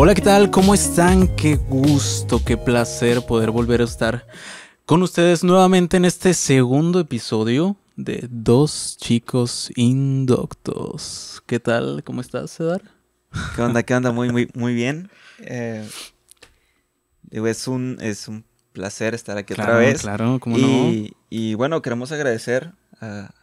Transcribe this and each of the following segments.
Hola, ¿qué tal? ¿Cómo están? Qué gusto, qué placer poder volver a estar con ustedes nuevamente en este segundo episodio de Dos Chicos Indoctos. ¿Qué tal? ¿Cómo estás, Cedar? ¿Qué onda? ¿Qué onda? Muy, muy, muy bien. Eh, es un, es un placer estar aquí otra vez. Claro, ¿cómo y, y bueno, queremos agradecer a,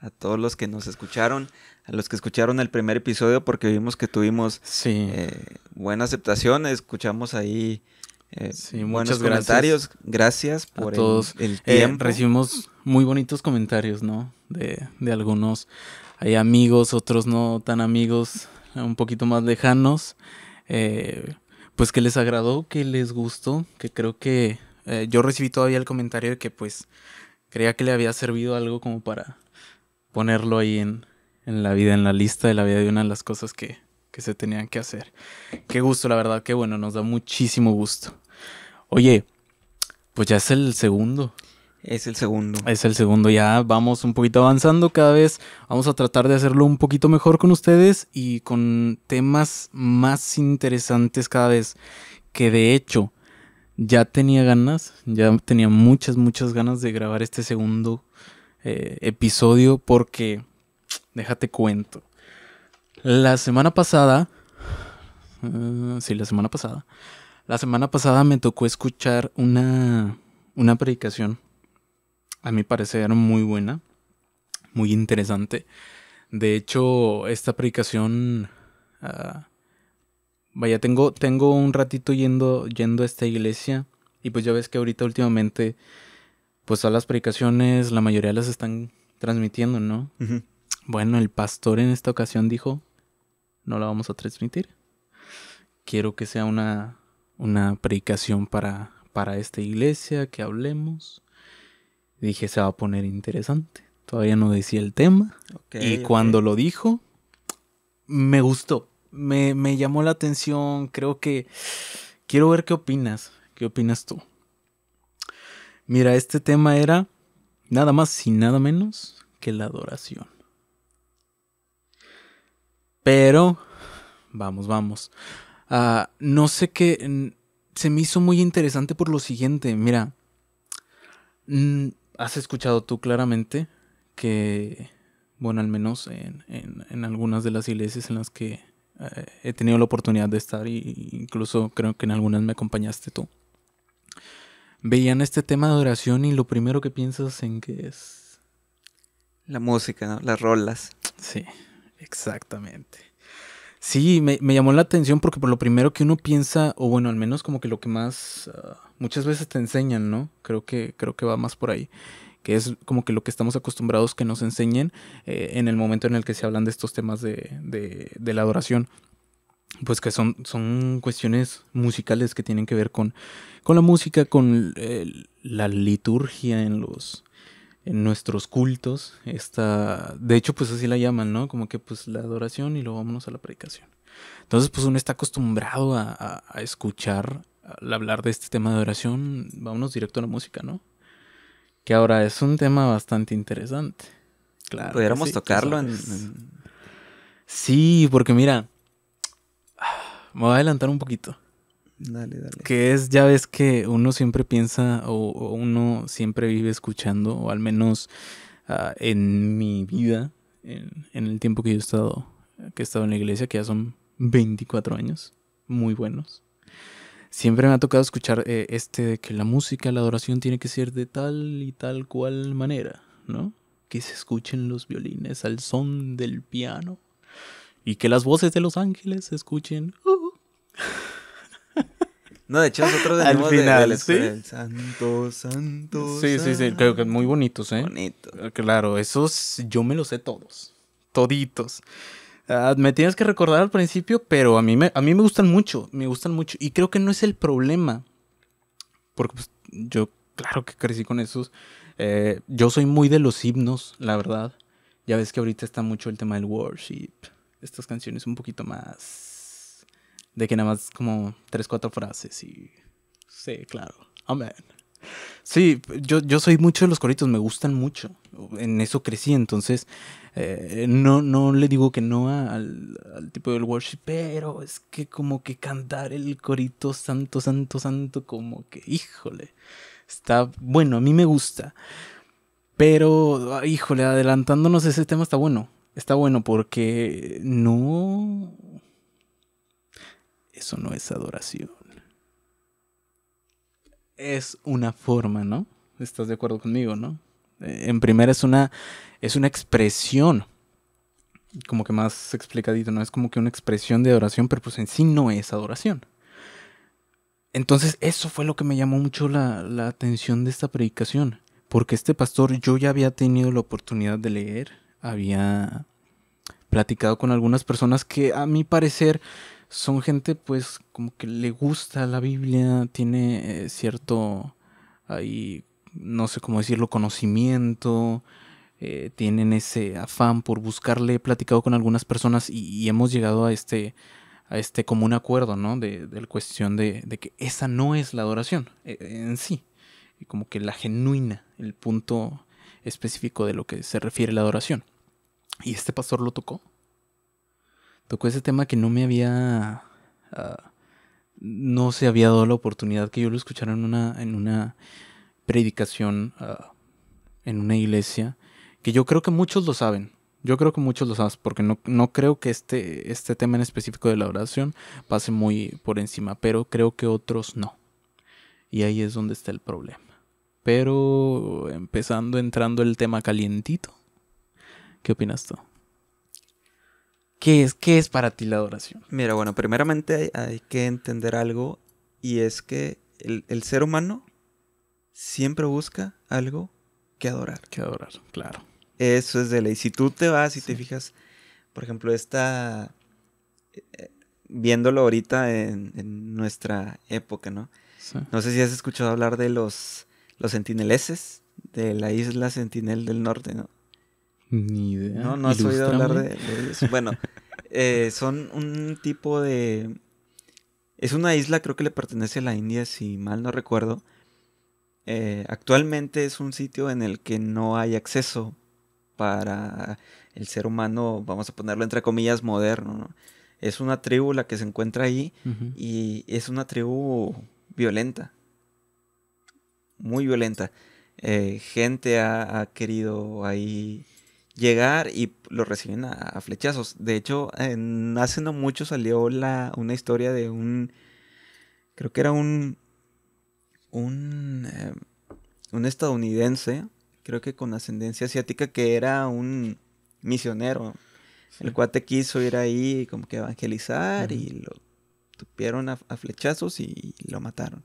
a todos los que nos escucharon, a los que escucharon el primer episodio, porque vimos que tuvimos eh, buena aceptación, escuchamos ahí eh, buenos comentarios. Gracias, por todos. El, eh, tiempo. recibimos muy bonitos comentarios, ¿no? De, de algunos. Hay amigos, otros no tan amigos, un poquito más lejanos. pues que les agradó, que les gustó, que creo que yo recibí todavía el comentario de que pues creía que le había servido algo como para ponerlo ahí en, la vida, en la lista de la vida de una de las cosas que, que se tenían que hacer. Qué gusto, la verdad, qué bueno, nos da muchísimo gusto. Oye, pues ya es el segundo. Es el segundo. Es el segundo, ya vamos un poquito avanzando cada vez. Vamos a tratar de hacerlo un poquito mejor con ustedes y con temas más interesantes cada vez. Que de hecho, ya tenía ganas, ya tenía muchas, muchas ganas de grabar este segundo eh, episodio porque, déjate cuento, la semana pasada, uh, sí, la semana pasada, la semana pasada me tocó escuchar una, una predicación, a mi parecer muy buena, muy interesante. De hecho, esta predicación... Uh, vaya, tengo, tengo un ratito yendo, yendo a esta iglesia. Y pues ya ves que ahorita últimamente pues a las predicaciones la mayoría las están transmitiendo, ¿no? Bueno, el pastor en esta ocasión dijo, no la vamos a transmitir. Quiero que sea una, una predicación para, para esta iglesia, que hablemos. Dije, se va a poner interesante. Todavía no decía el tema. y cuando lo dijo, me gustó. Me, me llamó la atención. Creo que quiero ver qué opinas. ¿Qué opinas tú? Mira, este tema era nada más y nada menos que la adoración. Pero, vamos, vamos. Ah, no sé qué. Se me hizo muy interesante por lo siguiente. Mira, has escuchado tú claramente que, bueno, al menos en, en, algunas de las iglesias en las que eh, he tenido la oportunidad de estar, e incluso creo que en algunas me acompañaste tú veían este tema de adoración y lo primero que piensas en que es... La música, ¿no? Las rolas. Sí, exactamente. Sí, me, llamó la atención porque por lo primero que uno piensa, o bueno, al menos como que lo que más ah, muchas veces te enseñan, ¿no? Creo que, creo que va más por ahí. Que es como que lo que estamos acostumbrados que nos enseñen eh, en el momento en el que se hablan de estos temas de, de, de la adoración pues que son, son cuestiones musicales que tienen que ver con, con la música, con la liturgia en los en nuestros cultos. Esta, de hecho, pues así la llaman, ¿no? Como que pues la adoración y luego vámonos a la predicación. Entonces, pues uno está acostumbrado a, a, escuchar, al hablar de este tema de adoración, vámonos directo a la música, ¿no? Que ahora es un tema bastante interesante. Claro. Pudiéramos tocarlo en... Sí, porque mira, me voy a adelantar un poquito. Dale, dale. Que es, ya ves que uno siempre piensa o, uno siempre vive escuchando, o al menos ah, en mi vida, en, el tiempo que yo he estado, que he estado en la iglesia, que ya son 24 años, muy buenos. Siempre me ha tocado escuchar eh, este de que la música, la adoración tiene que ser de tal y tal cual manera, ¿no? Que se escuchen los violines al son del piano y que las voces de los ángeles se escuchen. Uh. No, de hecho nosotros Al final, ¿sí? santo, santo. Sí, sí, sí, creo que muy bonitos, ¿eh? Bonito. Claro, esos yo me los sé todos. Toditos. Ah, me tienes que recordar al principio, pero a mí, me, a mí me gustan mucho, me gustan mucho. Y creo que no es el problema. Porque pues, yo, claro que crecí con esos. Eh, yo soy muy de los himnos, la verdad. Ya ves que ahorita está mucho el tema del worship estas canciones un poquito más de que nada más como tres, cuatro frases y sí, claro, amén. Sí, yo, yo soy mucho de los coritos, me gustan mucho. En eso crecí, entonces eh, no, no le digo que no al, al, tipo del worship, pero es que como que cantar el corito santo, santo, santo, como que, híjole, está bueno, a mí me gusta. Pero, híjole, adelantándonos ese tema está bueno. Está bueno porque no... Eso no es adoración es una forma, ¿no? ¿Estás de acuerdo conmigo, no? Eh, en primera es una, es una expresión, como que más explicadito, ¿no? Es como que una expresión de adoración, pero pues en sí no es adoración. Entonces eso fue lo que me llamó mucho la, la atención de esta predicación, porque este pastor yo ya había tenido la oportunidad de leer, había platicado con algunas personas que a mi parecer son gente pues como que le gusta la Biblia, tiene eh, cierto ahí, no sé cómo decirlo, conocimiento, eh, tienen ese afán por buscarle, he platicado con algunas personas y, hemos llegado a este, a este común acuerdo, ¿no? De, de la cuestión de, de, que esa no es la adoración eh, en sí, y como que la genuina, el punto específico de lo que se refiere a la adoración. Y este pastor lo tocó tocó ese tema que no me había... Ah, no se había dado la oportunidad que yo lo escuchara en una, en una predicación ah, en una iglesia, que yo creo que muchos lo saben. Yo creo que muchos lo saben, porque no, no creo que este, este tema en específico de la oración pase muy por encima, pero creo que otros no. Y ahí es donde está el problema. Pero empezando, entrando el tema calientito, ¿qué opinas tú? ¿Qué es, qué es para ti la adoración? Mira, bueno, primeramente hay, que entender algo y es que el, ser humano siempre busca algo que adorar. Que adorar, claro. Eso es de ley. Si tú te vas y te fijas, por ejemplo, esta... Eh, viéndolo ahorita en, nuestra época, ¿no? No sé si has escuchado hablar de los, los sentineleses de la isla Sentinel del Norte, ¿no? Ni idea. No, no has oído hablar de, eso. Bueno, eh, son un tipo de... Es una isla, creo que le pertenece a la India, si mal no recuerdo. Eh, actualmente es un sitio en el que no hay acceso para el ser humano, vamos a ponerlo entre comillas, moderno. Es una tribu la que se encuentra ahí y es una tribu violenta. Muy violenta. Eh, gente ha, querido ahí llegar y lo reciben a, flechazos. De hecho, hace no mucho salió la, una historia de un, creo que era un, un, eh, un estadounidense, creo que con ascendencia asiática, que era un misionero. El cuate quiso ir ahí como que evangelizar y lo tupieron a, flechazos y lo mataron.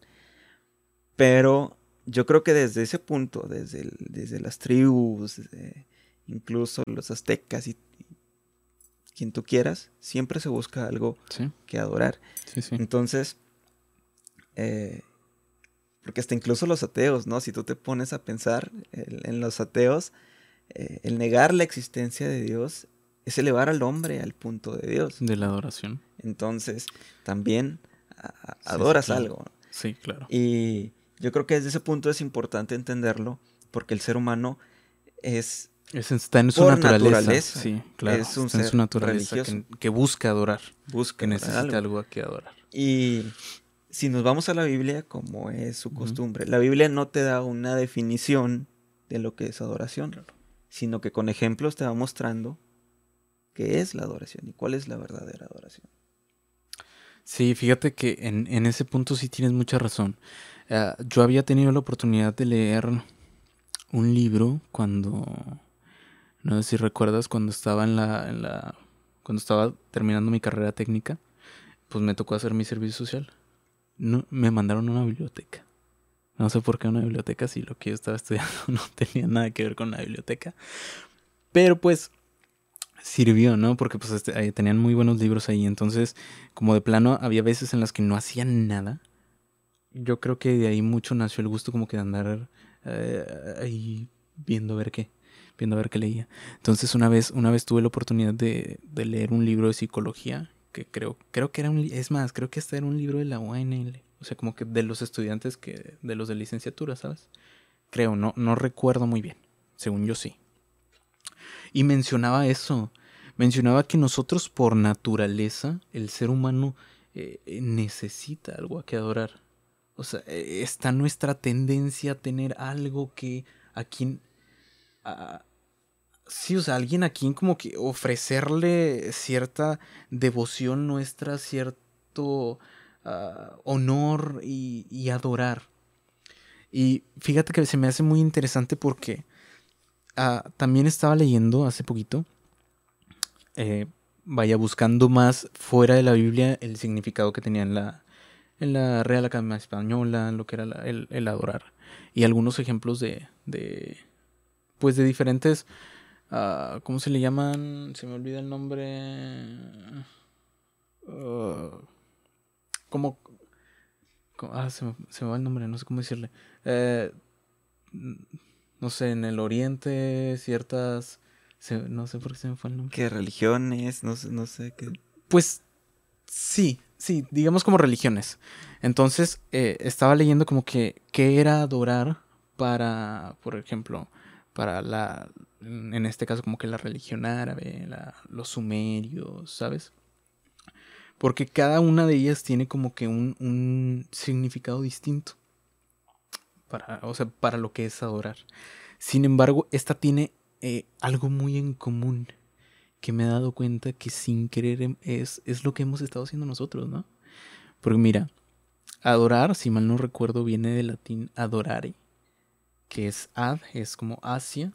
Pero yo creo que desde ese punto, desde, desde las tribus, incluso los aztecas y, quien tú quieras, siempre se busca algo que adorar. Entonces, eh, porque hasta incluso los ateos, ¿no? Si tú te pones a pensar en los ateos, eh, el negar la existencia de Dios es elevar al hombre al punto de Dios. De la adoración. Entonces, también adoras algo. Sí, claro. Y yo creo que desde ese punto es importante entenderlo, porque el ser humano es está en su naturaleza. Sí, claro. Es un está en su naturaleza que, busca adorar. Busca que necesita algo. a que adorar. Y si nos vamos a la Biblia, como es su costumbre, la Biblia no te da una definición de lo que es adoración, sino que con ejemplos te va mostrando qué es la adoración y cuál es la verdadera adoración. Sí, fíjate que en, en ese punto sí tienes mucha razón. Ah, yo había tenido la oportunidad de leer un libro cuando no sé si recuerdas cuando estaba en la, en la, cuando estaba terminando mi carrera técnica, pues me tocó hacer mi servicio social. No, me mandaron a una biblioteca. No sé por qué una biblioteca, si lo que yo estaba estudiando no tenía nada que ver con la biblioteca. Pero pues sirvió, ¿no? Porque pues este, tenían muy buenos libros ahí. Entonces, como de plano, había veces en las que no hacían nada. Yo creo que de ahí mucho nació el gusto como que de andar eh, ahí viendo ver qué viendo a ver qué leía. Entonces una vez, una vez tuve la oportunidad de, leer un libro de psicología, que creo, creo que era un, es más, creo que este era un libro de la UNL, O sea, como que de los estudiantes que de los de licenciatura, ¿sabes? Creo, no, no recuerdo muy bien. Según yo sí. Y mencionaba eso. Mencionaba que nosotros por naturaleza, el ser humano eh, necesita algo a que adorar. O sea, eh, está nuestra tendencia a tener algo que a quien... sí, o sea, alguien a quien como que ofrecerle cierta devoción nuestra, cierto ah, honor y, adorar. Y fíjate que se me hace muy interesante porque ah, también estaba leyendo hace poquito eh, vaya buscando más fuera de la Biblia el significado que tenía en la, en la Real Academia Española, lo que era el, adorar. Y algunos ejemplos de, de pues de diferentes, uh, ¿cómo se le llaman? Se me olvida el nombre. Uh, como... Ah, se me, se me, va el nombre, no sé cómo decirle. Eh, no sé, en el oriente ciertas no sé por qué se me fue el nombre. ¿Qué religiones? No sé, no sé qué. Pues sí, sí, digamos como religiones. Entonces, eh, estaba leyendo como que qué era adorar para, por ejemplo, para la, en este caso como que la religión árabe, los sumerios, ¿sabes? Porque cada una de ellas tiene como que un, un significado distinto. Para, o sea, para lo que es adorar. Sin embargo, esta tiene eh, algo muy en común que me he dado cuenta que sin querer em, es, es lo que hemos estado haciendo nosotros, ¿no? Porque mira, adorar, si mal no recuerdo, viene del latín adorare, que es ad, es como hacia,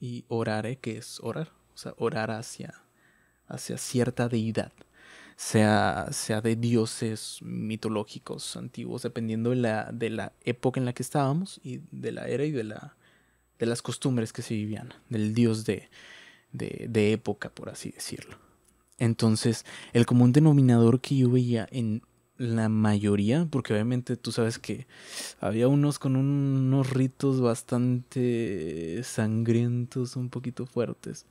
y orare, que es orar, o sea, orar hacia, hacia cierta deidad, sea, sea de dioses mitológicos antiguos, dependiendo de la, de la época en la que estábamos y de la era y de la, de las costumbres que se vivían, del dios de, de, época, por así decirlo. Entonces, el común denominador que yo veía en la mayoría, porque obviamente tú sabes que había unos con unos ritos bastante sangrientos, un poquito fuertes.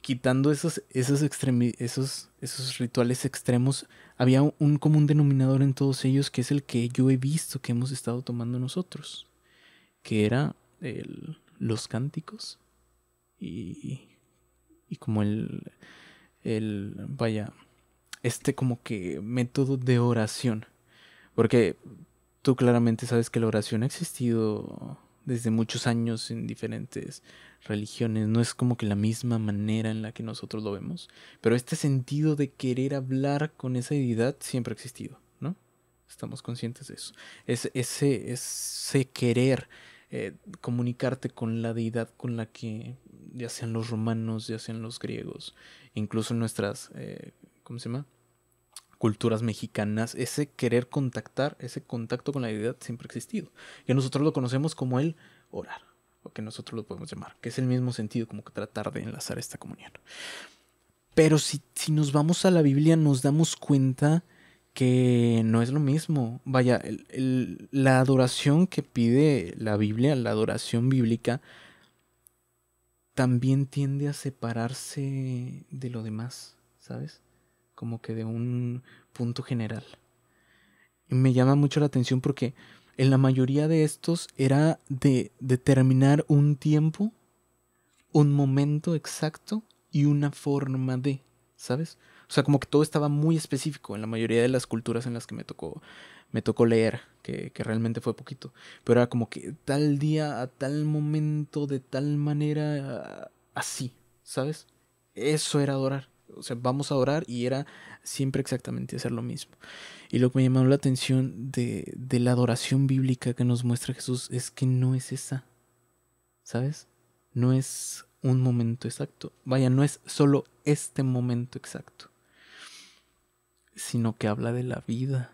Quitando esos, esos, esos, esos rituales extremos, había un común denominador en todos ellos que es el que yo he visto que hemos estado tomando nosotros, que era los cánticos y, y como el, el, vaya, este como que método de oración. Porque tú claramente sabes que la oración ha existido desde muchos años en diferentes religiones. No es como que la misma manera en la que nosotros lo vemos. Pero este sentido de querer hablar con esa deidad siempre ha existido, ¿no? Estamos conscientes de eso. Es, ese, ese querer eh, comunicarte con la deidad con la que, ya sean los romanos, ya sean los griegos, incluso nuestras, eh, ¿cómo se llama? Culturas mexicanas, ese querer contactar, ese contacto con la deidad siempre ha existido. Y nosotros lo conocemos como el orar, o que nosotros lo podemos llamar, que es el mismo sentido, como que tratar de enlazar esta comunión. Pero si, si nos vamos a la Biblia, nos damos cuenta que no es lo mismo. Vaya, la adoración que pide la Biblia, la adoración bíblica, también tiende a separarse de lo demás, ¿sabes? Como que de un punto general. Y me llama mucho la atención porque en la mayoría de estos era de determinar un tiempo, un momento exacto y una forma de, ¿sabes? O sea, como que todo estaba muy específico en la mayoría de las culturas en las que me tocó, me tocó leer, que, realmente fue poquito. Pero era como que tal día, a tal momento, de tal manera, así, ¿sabes? Eso era adorar. O sea, vamos a orar y era siempre exactamente hacer lo mismo. Y lo que me llamó la atención de, de la adoración bíblica que nos muestra Jesús es que no es esa, ¿sabes? No es un momento exacto. Vaya, no es solo este momento exacto sino que habla de la vida.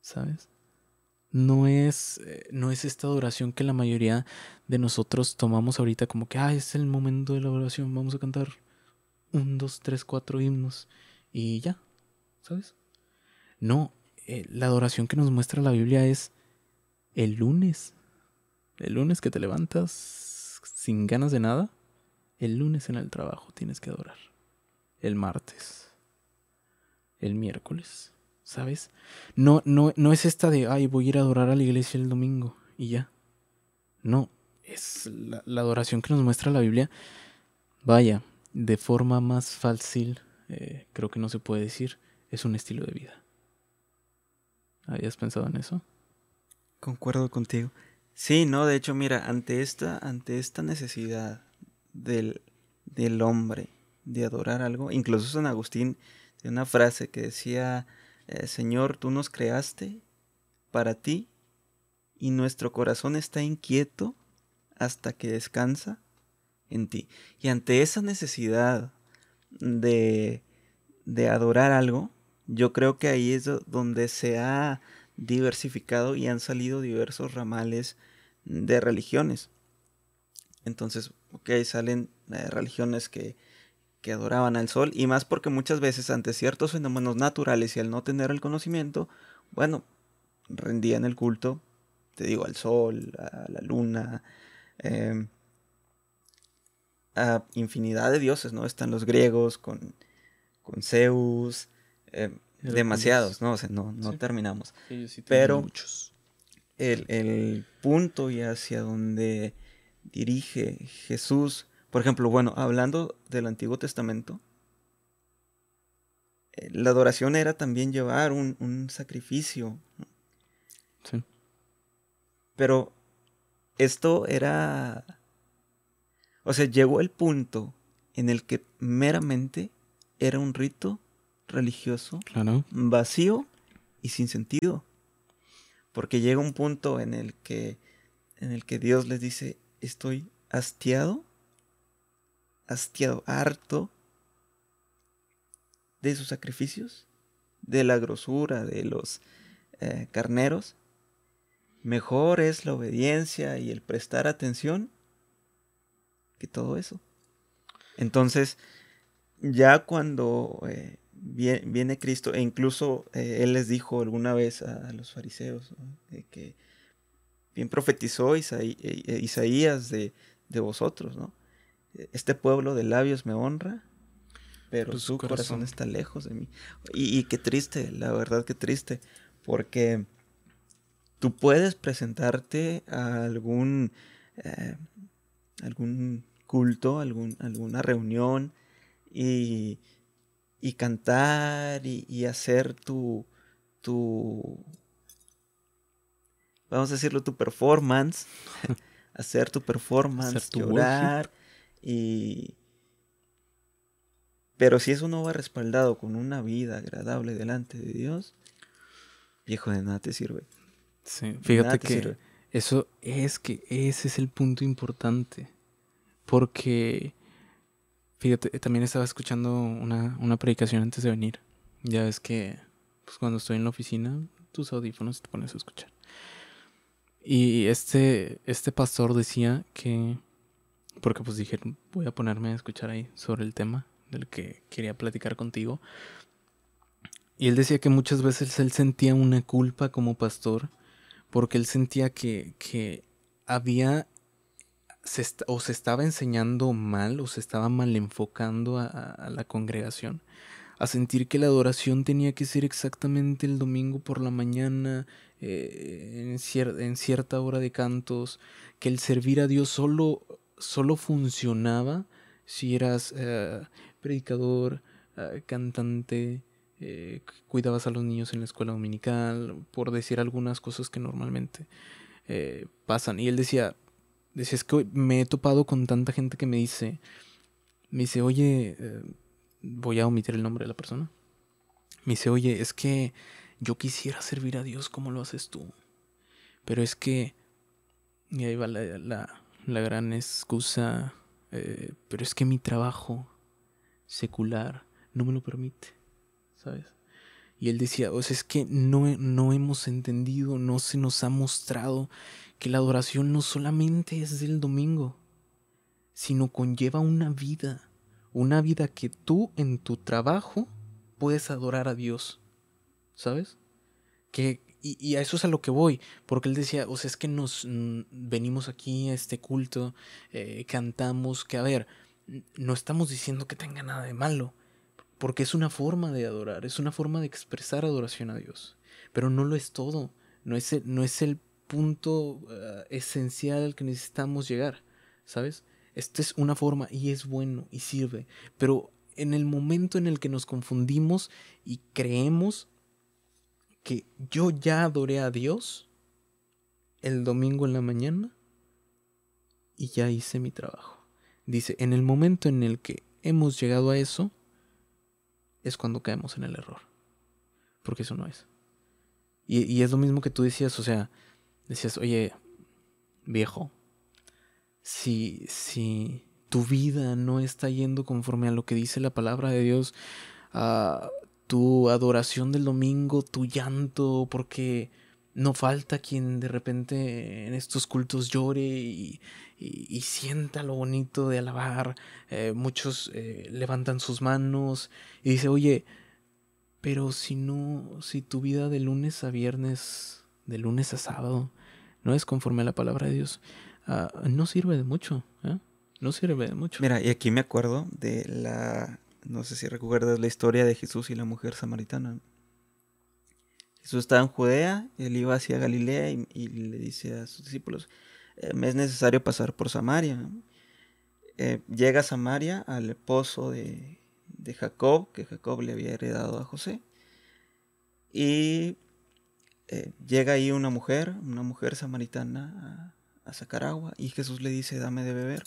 ¿Sabes? No es, eh, no es esta adoración que la mayoría de nosotros tomamos ahorita como que, ah, es el momento de la adoración, vamos a cantar un, dos, tres, cuatro himnos y ya, ¿sabes? No, eh, la adoración que nos muestra la Biblia es el lunes. El lunes que te levantas sin ganas de nada, el lunes en el trabajo tienes que adorar. El martes el miércoles, ¿sabes? No, no, no es esta de, ay, voy a ir a adorar a la iglesia el domingo y ya. No, es la, adoración que nos muestra la Biblia. Vaya, de forma más fácil, eh, creo que no se puede decir, es un estilo de vida. ¿Habías pensado en eso? Concuerdo contigo. Sí, no, de hecho, mira, ante esta, ante esta necesidad del, del hombre de adorar algo, incluso San Agustín de una frase que decía, eh, Señor, tú nos creaste para ti y nuestro corazón está inquieto hasta que descansa en ti. Y ante esa necesidad de, de adorar algo, yo creo que ahí es donde se ha diversificado y han salido diversos ramales de religiones. Entonces, ok, salen eh, religiones que, que adoraban al sol y más porque muchas veces ante ciertos fenómenos naturales y al no tener el conocimiento, bueno, rendían el culto, te digo, al sol, a la luna, em, a infinidad de dioses, ¿no? Están los griegos con, con Zeus, em, demasiados, ¿no? O sea, no, no terminamos. Pero muchos. El, el punto y hacia donde dirige Jesús por ejemplo, bueno, hablando del Antiguo Testamento, eh, la adoración era también llevar un, sacrificio. Sí. Pero esto era... O sea, llegó el punto en el que meramente era un rito religioso vacío y sin sentido. Porque llega un punto en el que en el que Dios les dice, "Estoy hastiado hastiado, harto de sus sacrificios, de la grosura de los eh, carneros. Mejor es la obediencia y el prestar atención que todo eso. Entonces, ya cuando eh, viene, Cristo, e incluso eh, Él les dijo alguna vez a, los fariseos, que bien profetizó Isaías de, de vosotros, ¿no? este pueblo de labios me honra, pero pues su corazón. está lejos de mí. Y, qué triste, la verdad que triste, porque tú puedes presentarte a algún, eh, algún culto, algún, alguna reunión y, y cantar y, hacer tu, tu, vamos a decirlo, tu performance, hacer tu performance, llorar. Y... Pero si eso no va respaldado con una vida agradable delante de Dios, viejo de nada te sirve. Sí, fíjate que eso es que ese es el punto importante. Porque, fíjate, también estaba escuchando una, una predicación antes de venir. Ya ves que pues, cuando estoy en la oficina, tus audífonos te pones a escuchar. Y este, este pastor decía que porque pues dije, voy a ponerme a escuchar ahí sobre el tema del que quería platicar contigo. Y él decía que muchas veces él sentía una culpa como pastor, porque él sentía que, que había o se estaba enseñando mal o se estaba mal enfocando a, la congregación, a sentir que la adoración tenía que ser exactamente el domingo por la mañana, eh, en, en cierta hora de cantos, que el servir a Dios solo solo funcionaba si eras eh, predicador, eh, cantante, eh, cuidabas a los niños en la escuela dominical, por decir algunas cosas que normalmente pasan. Y él decía, decía, es que me he topado con tanta gente que me dice, me dice, oye, voy a omitir el nombre de la persona. Me dice, oye, es que yo quisiera servir a Dios como lo haces tú. Pero es que... Y ahí va la la gran excusa, eh, pero es que mi trabajo secular no me lo permite, ¿sabes? Y él decía, o sea, es que no, no hemos entendido, no se nos ha mostrado que la adoración no solamente es del domingo, sino conlleva una vida, una vida que tú en tu trabajo puedes adorar a Dios, ¿sabes? Que, y, a eso es a lo que voy, porque él decía, o sea, es que nos venimos aquí a este culto, eh, cantamos, que a ver, no estamos diciendo que tenga nada de malo, porque es una forma de adorar, es una forma de expresar adoración a Dios. Pero no lo es todo, no es el, no es el punto eh, esencial al que necesitamos llegar, ¿sabes? Esta es una forma y es bueno y sirve, pero en el momento en el que nos confundimos y creemos que yo ya adoré a Dios el domingo en la mañana y ya hice mi trabajo. Dice, en el momento en el que hemos llegado a eso, es cuando caemos en el error. Porque eso no es. Y, es lo mismo que tú decías, o sea, decías, oye, viejo, si, si tu vida no está yendo conforme a lo que dice la palabra de Dios, a tu adoración del domingo, tu llanto, porque no falta quien de repente en estos cultos llore y, sienta lo bonito de alabar. Eh, muchos eh, levantan sus manos y dice, oye, pero si no, si tu vida de lunes a viernes, de lunes a sábado, no es conforme a la palabra de Dios, ah, no sirve de mucho. ¿eh? No sirve de mucho. Mira, y aquí me acuerdo de la, no sé si recuerdas la historia de Jesús y la mujer samaritana. Jesús estaba en Judea, él iba hacia Galilea y, le dice a sus discípulos, eh, me es necesario pasar por Samaria. Eh, llega a Samaria al pozo de, Jacob, que Jacob le había heredado a José. Y eh, llega ahí una mujer, una mujer samaritana, a, sacar agua, y Jesús le dice, dame de beber.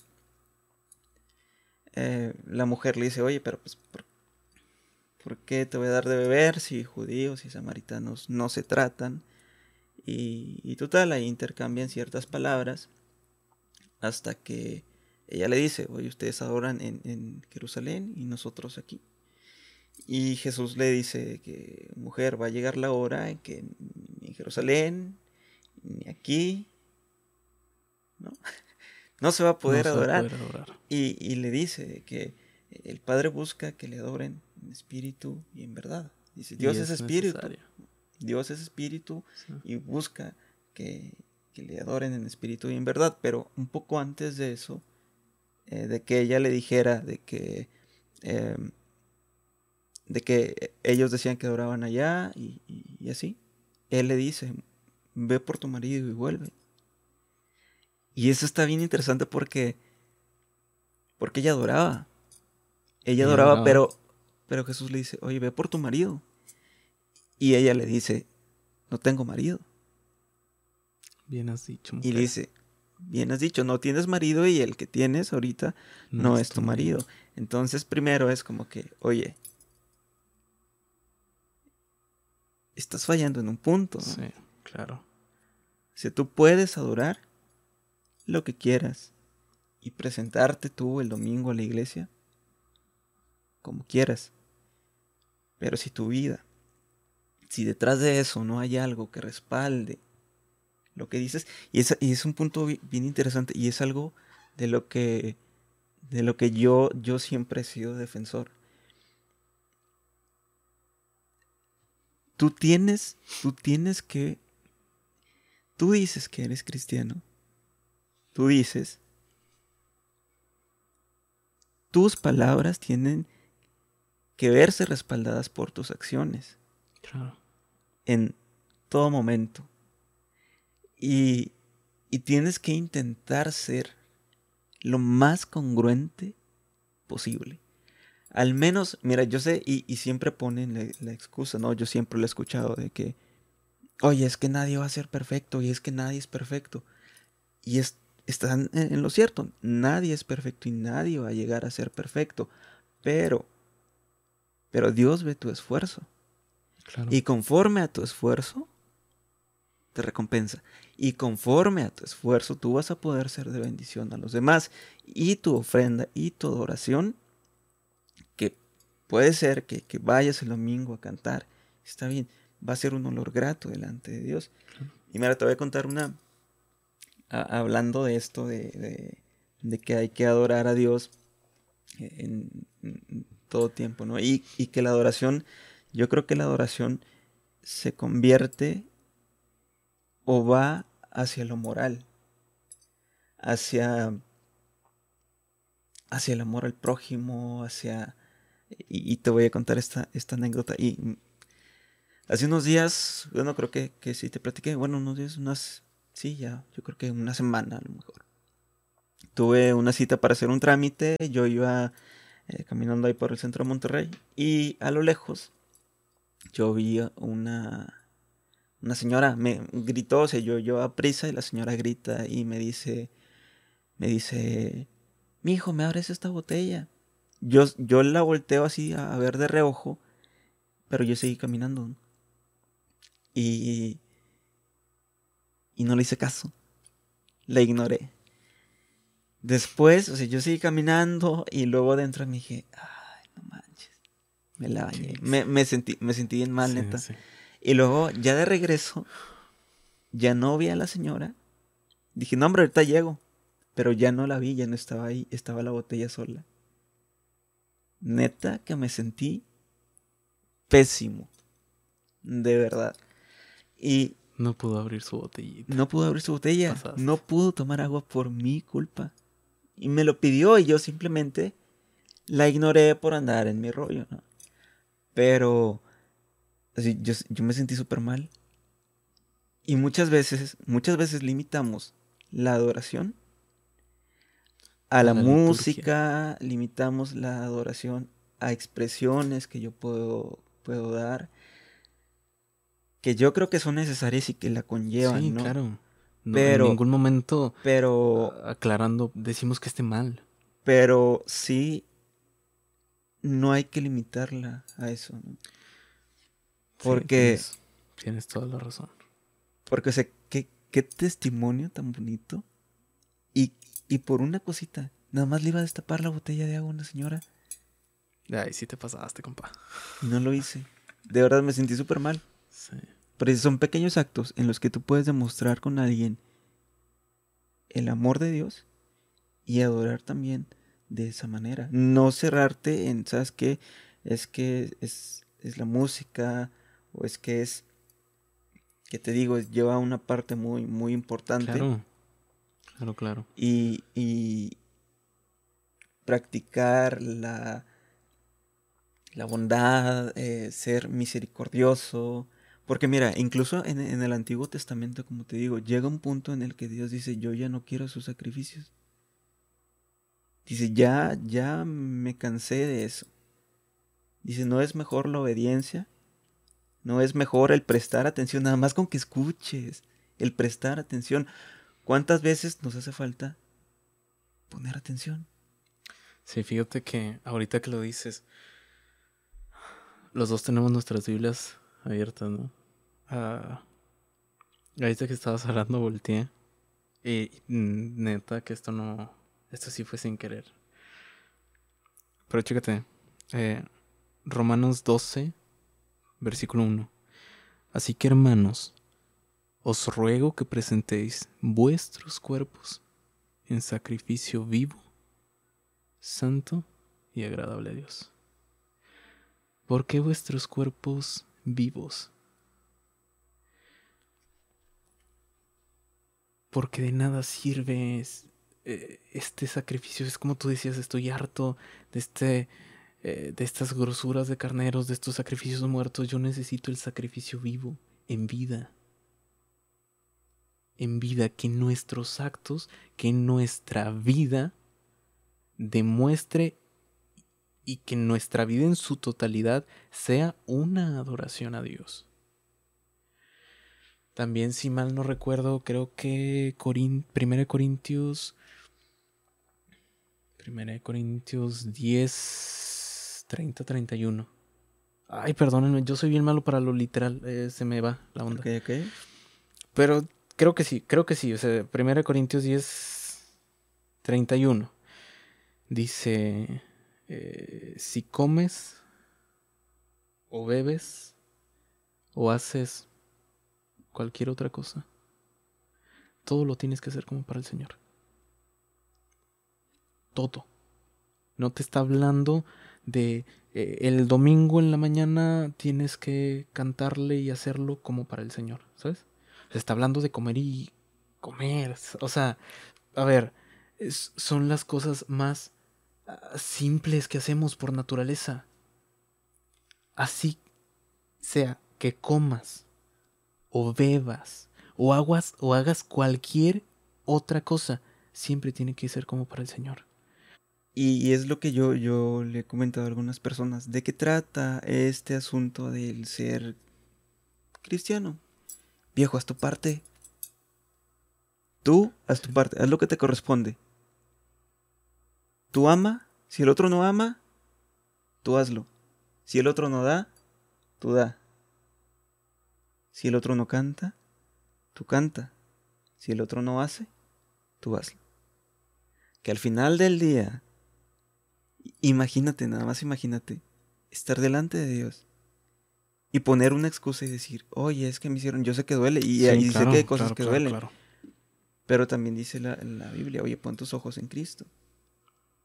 la mujer le dice, oye, pero pues, ¿por ¿Por qué te voy a dar de beber si judíos y samaritanos no se tratan? Y, total, ahí intercambian ciertas palabras hasta que ella le dice, oye, ustedes adoran en, Jerusalén y nosotros aquí. Y Jesús le dice que, mujer, va a llegar la hora en que ni en Jerusalén, ni aquí, ¿no? no se va a poder, adorar. Y, y, le dice que el Padre busca que le adoren en espíritu y en verdad. Dice, Dios es, espíritu. Dios es espíritu y busca que, le adoren en espíritu y en verdad. Pero un poco antes de eso, eh, de que ella le dijera de que, em, de que ellos decían que adoraban allá y, así, él le dice, ve por tu marido y vuelve. Y eso está bien interesante porque, porque ella adoraba. Ella adoraba, pero pero Jesús le dice, oye, ve por tu marido. Y ella le dice, no tengo marido. Bien has dicho. Y le dice, bien has dicho, no tienes marido y el que tienes ahorita no, es tu marido. Entonces primero es como que, oye, estás fallando en un punto. Sí, claro. Si tú puedes adorar lo que quieras y presentarte tú el domingo a la iglesia, como quieras. Pero si tu vida, si detrás de eso no hay algo que respalde lo que dices, y es, un punto bien interesante y es algo de lo que, de lo que yo, yo siempre he sido defensor. Tú tienes, tú tienes que, tú dices que eres cristiano, tú dices, tus palabras tienen que verse respaldadas por tus acciones. En todo momento. Y, y tienes que intentar ser lo más congruente posible. Al menos, mira, yo sé, y, siempre ponen la, excusa, ¿no? Yo siempre lo he escuchado de que, oye, es que nadie va a ser perfecto y es que nadie es perfecto. Y es, están en, en lo cierto, nadie es perfecto y nadie va a llegar a ser perfecto. Pero pero Dios ve tu esfuerzo. Y conforme a tu esfuerzo, te recompensa. Y conforme a tu esfuerzo, tú vas a poder ser de bendición a los demás. Y tu ofrenda y tu adoración, que puede ser que, vayas el domingo a cantar, está bien, va a ser un olor grato delante de Dios. Y mira, te voy a contar una, hablando de esto, de, que hay que adorar a Dios en, todo tiempo, ¿no? Y, que la adoración, yo creo que la adoración se convierte o va hacia lo moral, hacia, hacia el amor al prójimo, hacia, Y, te voy a contar esta, esta anécdota. Y hace unos días, bueno, creo que, que sí te platiqué, bueno, unos días, unas, sí, ya, yo creo que una semana a lo mejor. Tuve una cita para hacer un trámite, yo iba eh, caminando ahí por el centro de Monterrey y a lo lejos yo vi una, una señora, me gritó, o sea, yo, yo a prisa y la señora grita y me dice, me dice, mi hijo, ¿me abres esta botella? Yo, yo la volteo así a ver de reojo, pero yo seguí caminando. Y, y no le hice caso. La ignoré. Después, o sea, yo seguí caminando y luego dentro me dije, ay, no manches. Me la bañé. Me, sentí, me sentí bien mal, neta. Y luego, ya de regreso, ya no vi a la señora. Dije, no, hombre, ahorita llego. Pero ya no la vi, ya no estaba ahí, estaba la botella sola. Neta que me sentí pésimo. De verdad. Y... No pudo abrir su botellita. No pudo abrir su botella. No pudo tomar agua por mi culpa. Y me lo pidió y yo simplemente la ignoré por andar en mi rollo, ¿no? Pero así, yo, yo me sentí súper mal. Y muchas veces, muchas veces limitamos la adoración a la, música, limitamos la adoración a expresiones que yo puedo, puedo dar, que yo creo que son necesarias y que la conllevan, sí, claro. Pero, en ningún momento, pero, aclarando, decimos que esté mal. Pero sí, no hay que limitarla a eso, ¿no? Porque... tienes, toda la razón. Porque, o sea, qué, qué testimonio tan bonito y y por una cosita, nada más le iba a destapar la botella de agua a una señora. Ay, sí te pasaste, compa. Y no lo hice. De verdad me sentí súper mal. Sí. Pero son pequeños actos en los que tú puedes demostrar con alguien el amor de Dios y adorar también de esa manera. No cerrarte en, ¿sabes qué? Es que es, es la música o es que es, que te digo, lleva una parte muy, muy importante. Claro. Claro, claro. Y, practicar la, la bondad, eh, ser misericordioso. Porque mira, incluso en, el Antiguo Testamento, como te digo, llega un punto en el que Dios dice, yo ya no quiero sus sacrificios. Dice, ya, ya me cansé de eso. Dice, no es mejor la obediencia, no es mejor el prestar atención, nada más con que escuches, el prestar atención. ¿Cuántas veces nos hace falta poner atención? Sí, fíjate que ahorita que lo dices, los dos tenemos nuestras Biblias abiertas, ¿no? Ah, ahorita que estabas hablando, volteé. Y neta que esto no. Esto sí fue sin querer. Pero chécate. Eh, Romanos 12, versículo 1. Así que hermanos, os ruego que presentéis vuestros cuerpos en sacrificio vivo, santo y agradable a Dios. ¿Por qué vuestros cuerpos vivos? Porque de nada sirve eh, este sacrificio. Es como tú decías, estoy harto de este eh, de estas grosuras de carneros, de estos sacrificios muertos. Yo necesito el sacrificio vivo, en vida en vida, que nuestros actos, que nuestra vida demuestre y que nuestra vida en su totalidad sea una adoración a Dios. También, si mal no recuerdo, creo que 1 Corintios 1 Corintios 10, 30, 31. Ay, perdónenme, yo soy bien malo para lo literal, eh, se me va la onda. Ok, ok. Pero Creo que sí, creo que sí. O sea, 1 Corintios 10, 31. Dice, eh, si comes o bebes o haces cualquier otra cosa, todo lo tienes que hacer como para el Señor. Todo. No te está hablando de eh, el domingo en la mañana tienes que cantarle y hacerlo como para el Señor, ¿sabes? Se está hablando de comer y comer. O sea, a ver, son las cosas más ah, simples que hacemos por naturaleza. así sea que comas o bebas o aguas o hagas cualquier otra cosa, siempre tiene que ser como para el Señor. Y es lo que yo, yo le he comentado a algunas personas. ¿De qué trata este asunto del ser cristiano? Viejo, haz tu parte. Tú haz tu parte, haz lo que te corresponde. Tú ama, si el otro no ama, tú hazlo. Si el otro no da, tú da. Si el otro no canta, tú canta. Si el otro no hace, tú hazlo. Que al final del día, imagínate, nada más imagínate, estar delante de Dios y poner una excusa y decir, oye, es que me hicieron, yo sé que duele y, ahí sé que hay cosas que duelen. Pero también dice la, la, Biblia, oye, pon tus ojos en Cristo.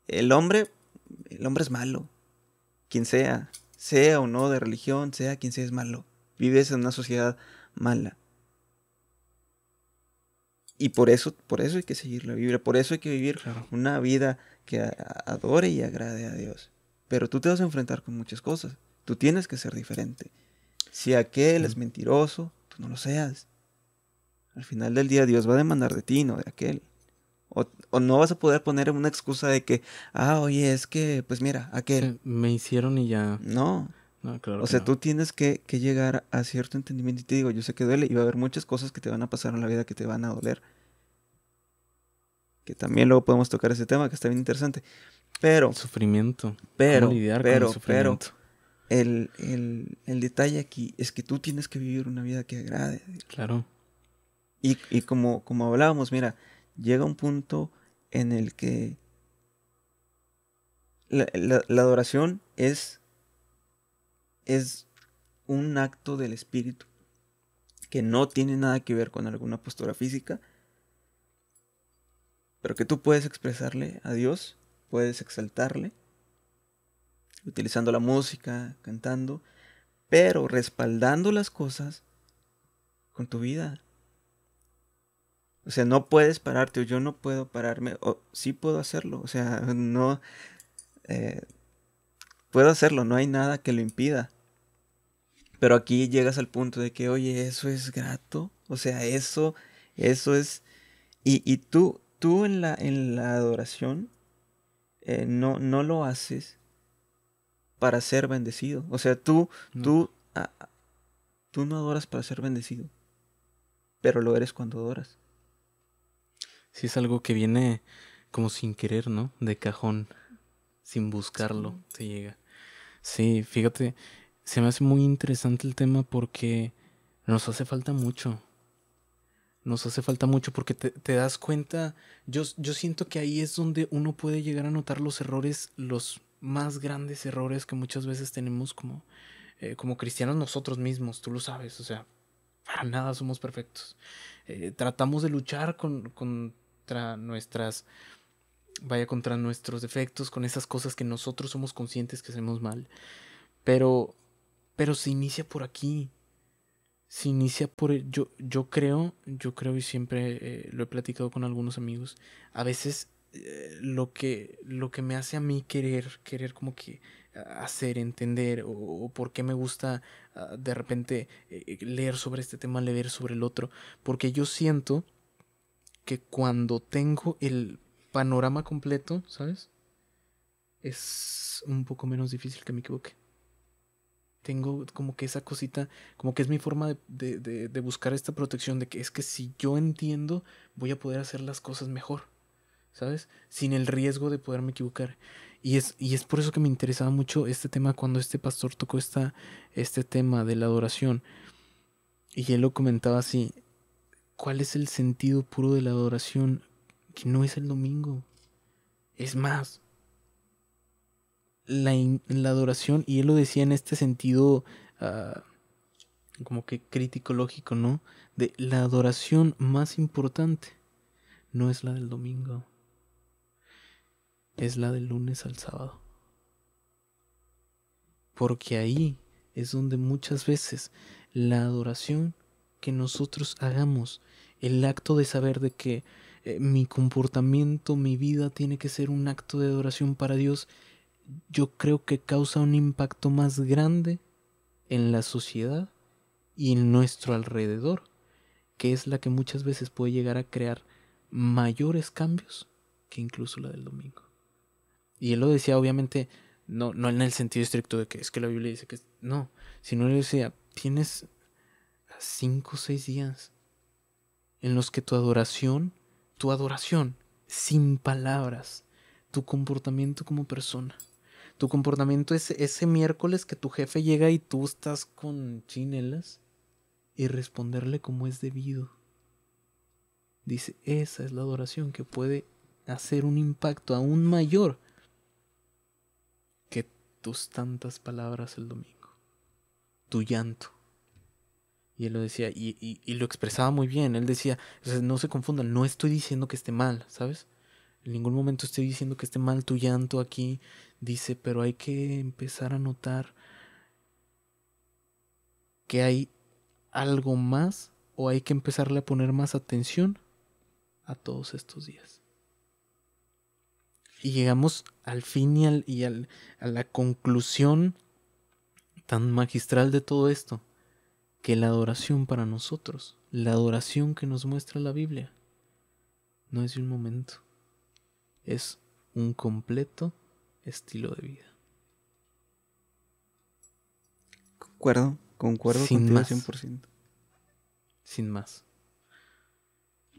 El hombre, el hombre es malo. Quien sea, sea o no de religión, sea quien sea, es malo. Vives en una sociedad mala. Y por eso, por eso hay que seguir la Biblia, por eso hay que vivir una vida que adore y agrade a Dios. Pero tú te vas a enfrentar con muchas cosas. Tú tienes que ser diferente. Si aquel es mentiroso, tú no lo seas. Al final del día Dios va a demandar de ti, no de aquel. O, no vas a poder poner una excusa de que, ah, oye, es que, pues mira, aquel. Me hicieron y ya. No. O sea, tú tienes que, que, llegar a cierto entendimiento y te digo, yo sé que duele y va a haber muchas cosas que te van a pasar en la vida que te van a doler que también luego podemos tocar ese tema que está bien interesante. Pero. El sufrimiento. Pero, pero, el pero. El, el, detalle aquí es que tú tienes que vivir una vida que agrade. Claro. Y, y como, como hablábamos, mira, llega un punto en el que la, la, adoración es, es un acto del espíritu que no tiene nada que ver con alguna postura física, pero que tú puedes expresarle a Dios, puedes exaltarle, utilizando la música, cantando, pero respaldando las cosas con tu vida. O sea, no puedes pararte o yo no puedo pararme, o sí puedo hacerlo, o sea, no... Eh, puedo hacerlo, no hay nada que lo impida. Pero aquí llegas al punto de que, oye, eso es grato, o sea, eso, eso es... Y, y tú, tú en la, en la adoración eh, no, no lo haces para ser bendecido. O sea, tú, tú, ah, tú no adoras para ser bendecido, pero lo eres cuando adoras. Sí, es algo que viene como sin querer, ¿no? De cajón, sin buscarlo, te llega. Sí, fíjate, se me hace muy interesante el tema porque nos hace falta mucho nos hace falta mucho porque te, das cuenta, yo, yo siento que ahí es donde uno puede llegar a notar los errores, los más grandes errores que muchas veces tenemos como, eh, como cristianos nosotros mismos, tú lo sabes, o sea, para nada somos perfectos. Eh, tratamos de luchar con, contra nuestras, vaya, contra nuestros defectos, con esas cosas que nosotros somos conscientes que hacemos mal, pero, pero se inicia por aquí, se inicia por yo yo creo yo creo y siempre eh, lo he platicado con algunos amigos a veces eh, lo que lo que me hace a mí querer querer como que hacer entender o, por qué me gusta ah, de repente eh, leer sobre este tema leer sobre el otro porque yo siento que cuando tengo el panorama completo sabes es un poco menos difícil que me equivoque tengo como que esa cosita, como que es mi forma de, de, buscar esta protección, de que es que si yo entiendo, voy a poder hacer las cosas mejor, ¿sabes? Sin el riesgo de poderme equivocar. Y es, y es por eso que me interesaba mucho este tema cuando este pastor tocó esta, este tema de la adoración. Y él lo comentaba así, ¿cuál es el sentido puro de la adoración? Que no es el domingo. Es más, la, la, adoración, y él lo decía en este sentido uh, como que crítico lógico, ¿no? De la adoración más importante no es la del domingo, es la del lunes al sábado. Porque ahí es donde muchas veces la adoración que nosotros hagamos, el acto de saber de que eh, mi comportamiento, mi vida tiene que ser un acto de adoración para Dios, yo creo que causa un impacto más grande en la sociedad y en nuestro alrededor, que es la que muchas veces puede llegar a crear mayores cambios que incluso la del domingo. Y él lo decía obviamente no, no en el sentido estricto de que es que la Biblia dice que no, sino él decía, tienes cinco o seis días en los que tu adoración, tu adoración, sin palabras, tu comportamiento como persona, tu comportamiento es ese miércoles que tu jefe llega y tú estás con chinelas y responderle como es debido. Dice, esa es la adoración que puede hacer un impacto aún mayor que tus tantas palabras el domingo, tu llanto. Y él lo decía, y, lo expresaba muy bien. Él decía, no se confundan, no estoy diciendo que esté mal, ¿sabes? En ningún momento estoy diciendo que esté mal tu llanto aquí. Dice, pero hay que empezar a notar que hay algo más o hay que empezarle a poner más atención a todos estos días. Y llegamos al fin y, al, y al, a la conclusión tan magistral de todo esto, que la adoración para nosotros, la adoración que nos muestra la Biblia, no es un momento, es un completo estilo de vida. Concuerdo, concuerdo Sin contigo más. 100%. Sin más.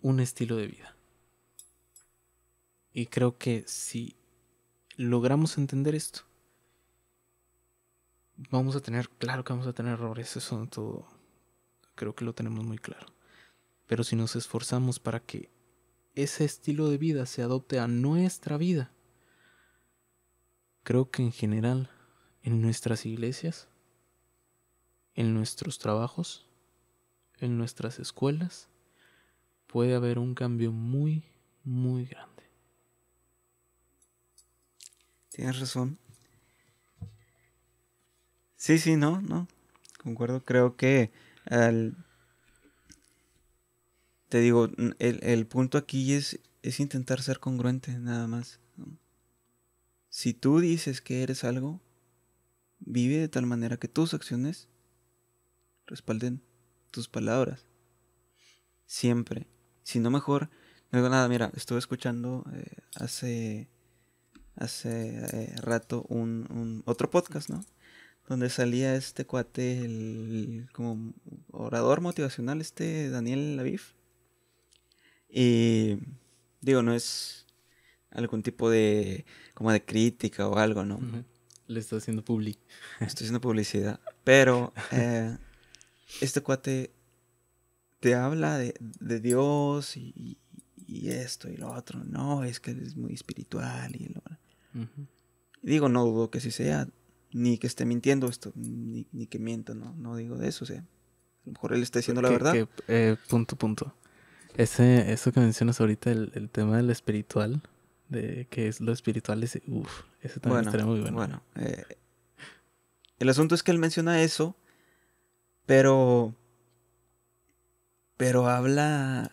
Un estilo de vida. Y creo que si logramos entender esto, vamos a tener, claro que vamos a tener errores, eso todo, creo que lo tenemos muy claro. Pero si nos esforzamos para que ese estilo de vida se adopte a nuestra vida. Creo que en general, en nuestras iglesias, en nuestros trabajos, en nuestras escuelas, puede haber un cambio muy, muy grande. Tienes razón. Sí, sí, no, no. Concuerdo. Creo que al te digo, el, punto aquí es, es, intentar ser congruente, nada más. Si tú dices que eres algo, vive de tal manera que tus acciones respalden tus palabras. Siempre. Si no mejor, no digo nada, mira, estuve escuchando eh, hace, hace eh, rato un, un, otro podcast, ¿no? Donde salía este cuate, el como orador motivacional, este Daniel Lavif y digo, no es algún tipo de como de crítica o algo, ¿no? Le estoy haciendo publi. Estoy haciendo publicidad. Pero eh, este cuate te habla de, Dios y, esto y lo otro. No, es que es muy espiritual y lo... Digo, no dudo que sí sea, ni que esté mintiendo esto, ni, que mienta, no, no digo de eso, o sea, a lo mejor él está diciendo la verdad. Eh, punto, punto. Ese, eso que mencionas ahorita, el, tema del espiritual, de que es lo espiritual, ese, uff, ese también estaría muy bueno. Bueno, eh, el asunto es que él menciona eso, pero. Pero habla.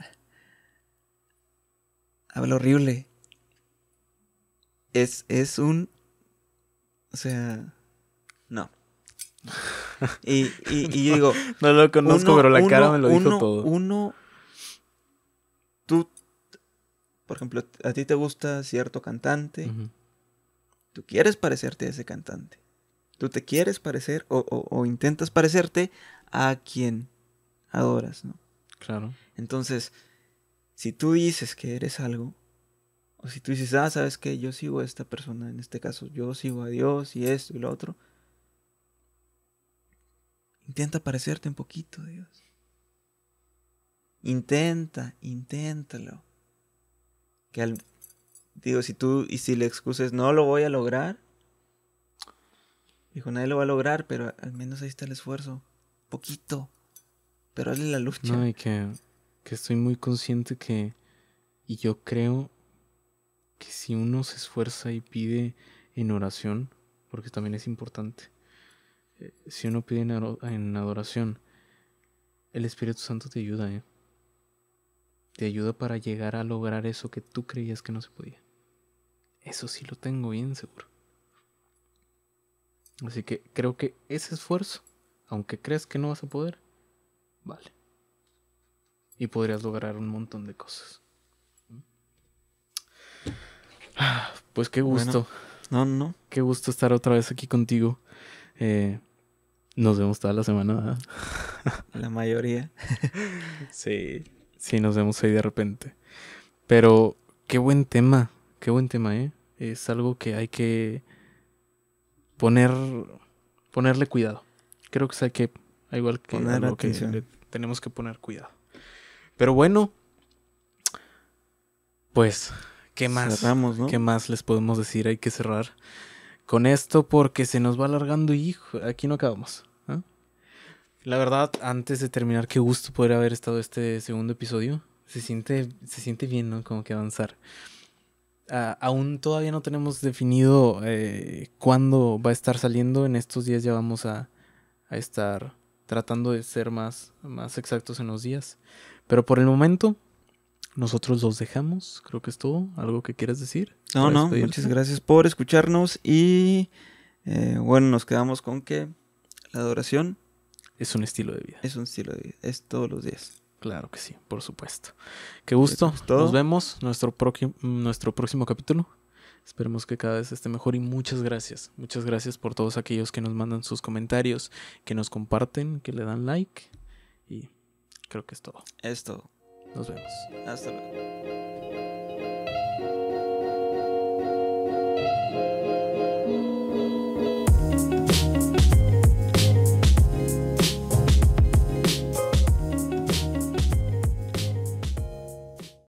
Habla horrible. Es, es un. O sea. No. y, y, yo digo. no lo conozco, pero la cara me lo dijo todo. Uno por ejemplo, a ti te gusta cierto cantante, tú quieres parecerte a ese cantante. Tú te quieres parecer o, intentas parecerte a quien adoras, ¿no? Claro. Entonces, si tú dices que eres algo, o si tú dices, ah, sabes que yo sigo a esta persona, en este caso, yo sigo a Dios y esto y lo otro, intenta parecerte un poquito a Dios. Intenta, inténtalo. Que al, digo, si tú, y si le excuses, no lo voy a lograr. Dijo, nadie lo va a lograr, pero al menos ahí está el esfuerzo. Poquito. Pero hazle la lucha. No, y que, que estoy muy consciente que, y yo creo que si uno se esfuerza y pide en oración, porque también es importante, eh, si uno pide en adoración, el Espíritu Santo te ayuda, ¿eh? Te ayuda para llegar a lograr eso que tú creías que no se podía. Eso sí lo tengo bien seguro. Así que creo que ese esfuerzo, aunque crees que no vas a poder, vale. Y podrías lograr un montón de cosas. Pues qué gusto. no, no. Qué gusto estar otra vez aquí contigo. Eh, nos vemos toda la semana. la mayoría. sí, sí, nos vemos ahí de repente. Pero qué buen tema, qué buen tema, ¿eh? Es algo que hay que poner, ponerle cuidado. Creo que hay que, igual que algo que tenemos que poner cuidado. Pero bueno, pues, ¿qué más? ¿Qué más les podemos decir? Hay que cerrar con esto porque se nos va alargando y aquí no acabamos. La verdad, antes de terminar, qué gusto poder haber estado este segundo episodio. Se siente, se siente bien, ¿no? Como que avanzar. Ah, aún todavía no tenemos definido eh, cuándo va a estar saliendo. En estos días ya vamos a, a, estar tratando de ser más, más exactos en los días. Pero por el momento, nosotros los dejamos. Creo que es todo. ¿Algo que quieras decir? No, no. Muchas gracias por escucharnos. Y eh, bueno, nos quedamos con que la adoración es un estilo de vida. Es un estilo de vida. Es todos los días. Claro que sí, por supuesto. Qué gusto. Nos vemos nuestro, nuestro próximo capítulo. Esperemos que cada vez esté mejor y muchas gracias. Muchas gracias por todos aquellos que nos mandan sus comentarios, que nos comparten, que le dan like. Y creo que es todo. Es todo. Nos vemos. Hasta luego.